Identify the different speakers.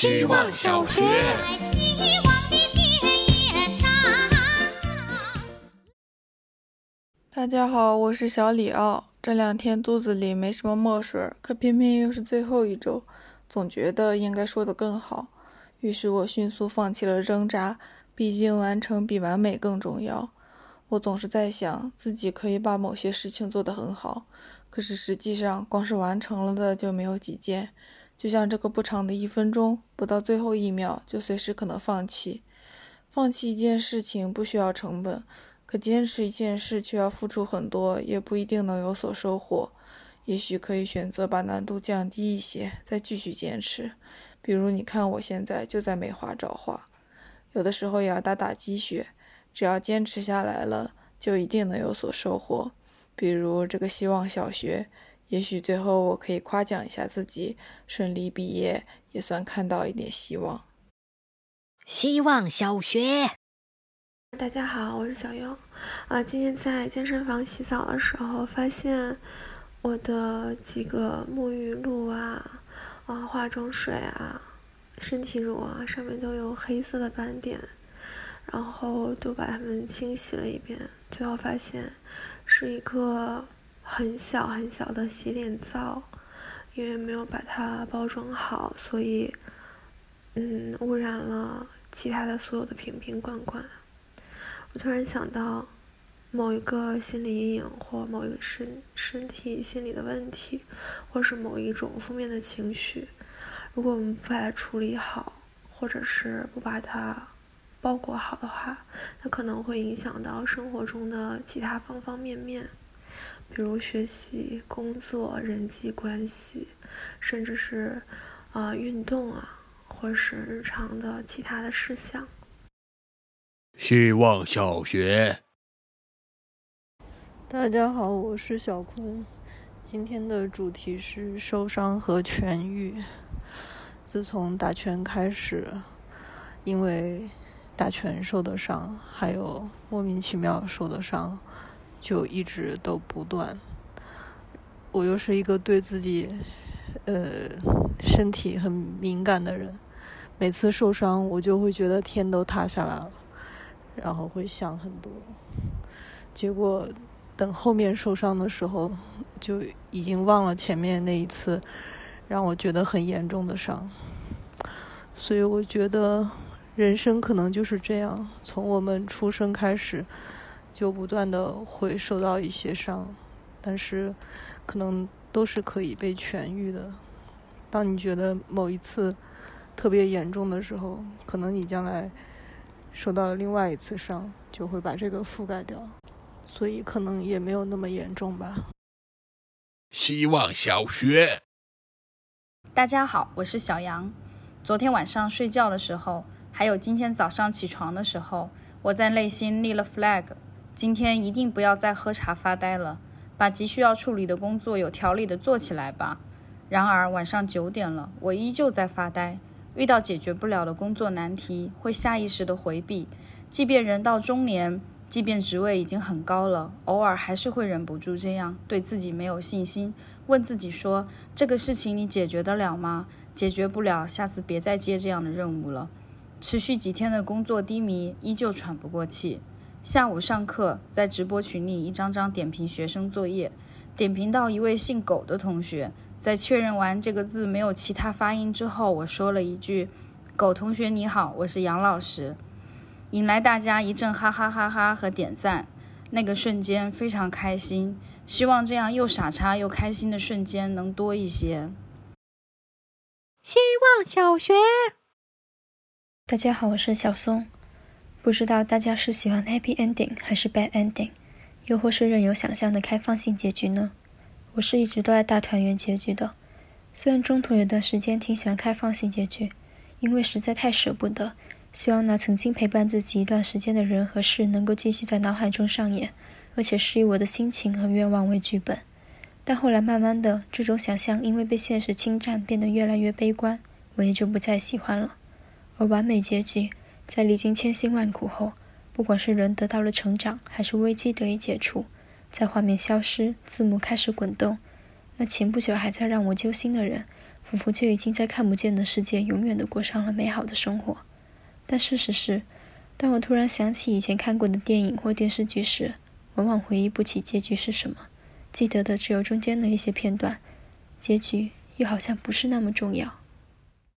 Speaker 1: 希望小学。
Speaker 2: 大家好，我是小李奥。这两天肚子里没什么墨水，可偏偏又是最后一周，总觉得应该说得更好。于是我迅速放弃了挣扎，毕竟完成比完美更重要。我总是在想，自己可以把某些事情做得很好，可是实际上，光是完成了的就没有几件。就像这个不长的一分钟，不到最后一秒，就随时可能放弃。放弃一件事情不需要成本。可坚持一件事却要付出很多，也不一定能有所收获。也许可以选择把难度降低一些，再继续坚持。比如，你看我现在就在美化找画，有的时候也要打打鸡血。只要坚持下来了，就一定能有所收获。比如这个希望小学，也许最后我可以夸奖一下自己，顺利毕业也算看到一点希望。
Speaker 3: 希望小学。
Speaker 4: 大家好，我是小优。啊，今天在健身房洗澡的时候，发现我的几个沐浴露啊、啊化妆水啊、身体乳啊，上面都有黑色的斑点，然后都把它们清洗了一遍，最后发现是一个很小很小的洗脸皂，因为没有把它包装好，所以嗯污染了其他的所有的瓶瓶罐罐。我突然想到，某一个心理阴影，或某一个身身体心理的问题，或是某一种负面的情绪，如果我们不把它处理好，或者是不把它包裹好的话，它可能会影响到生活中的其他方方面面，比如学习、工作、人际关系，甚至是啊运动啊，或是日常的其他的事项。
Speaker 1: 希望小学。
Speaker 2: 大家好，我是小坤。今天的主题是受伤和痊愈。自从打拳开始，因为打拳受的伤，还有莫名其妙受的伤，就一直都不断。我又是一个对自己呃身体很敏感的人，每次受伤，我就会觉得天都塌下来了。然后会想很多，结果等后面受伤的时候，就已经忘了前面那一次让我觉得很严重的伤。所以我觉得人生可能就是这样，从我们出生开始，就不断的会受到一些伤，但是可能都是可以被痊愈的。当你觉得某一次特别严重的时候，可能你将来。受到了另外一次伤，就会把这个覆盖掉，所以可能也没有那么严重吧。
Speaker 1: 希望小学，
Speaker 5: 大家好，我是小杨。昨天晚上睡觉的时候，还有今天早上起床的时候，我在内心立了 flag，今天一定不要再喝茶发呆了，把急需要处理的工作有条理的做起来吧。然而晚上九点了，我依旧在发呆。遇到解决不了的工作难题，会下意识的回避。即便人到中年，即便职位已经很高了，偶尔还是会忍不住这样，对自己没有信心，问自己说：“这个事情你解决得了吗？解决不了，下次别再接这样的任务了。”持续几天的工作低迷，依旧喘不过气。下午上课，在直播群里一张张点评学生作业，点评到一位姓苟的同学。在确认完这个字没有其他发音之后，我说了一句：“狗同学你好，我是杨老师。”引来大家一阵哈哈哈哈和点赞。那个瞬间非常开心，希望这样又傻叉又开心的瞬间能多一些。
Speaker 3: 希望小学，
Speaker 6: 大家好，我是小松。不知道大家是喜欢 happy ending 还是 bad ending，又或是任由想象的开放性结局呢？我是一直都爱大团圆结局的，虽然中途有段时间挺喜欢开放性结局，因为实在太舍不得，希望那曾经陪伴自己一段时间的人和事能够继续在脑海中上演，而且是以我的心情和愿望为剧本。但后来慢慢的，这种想象因为被现实侵占，变得越来越悲观，我也就不再喜欢了。而完美结局，在历经千辛万苦后，不管是人得到了成长，还是危机得以解除。在画面消失，字幕开始滚动，那前不久还在让我揪心的人，仿佛就已经在看不见的世界永远的过上了美好的生活。但事实是，当我突然想起以前看过的电影或电视剧时，往往回忆不起结局是什么，记得的只有中间的一些片段，结局又好像不是那么重要。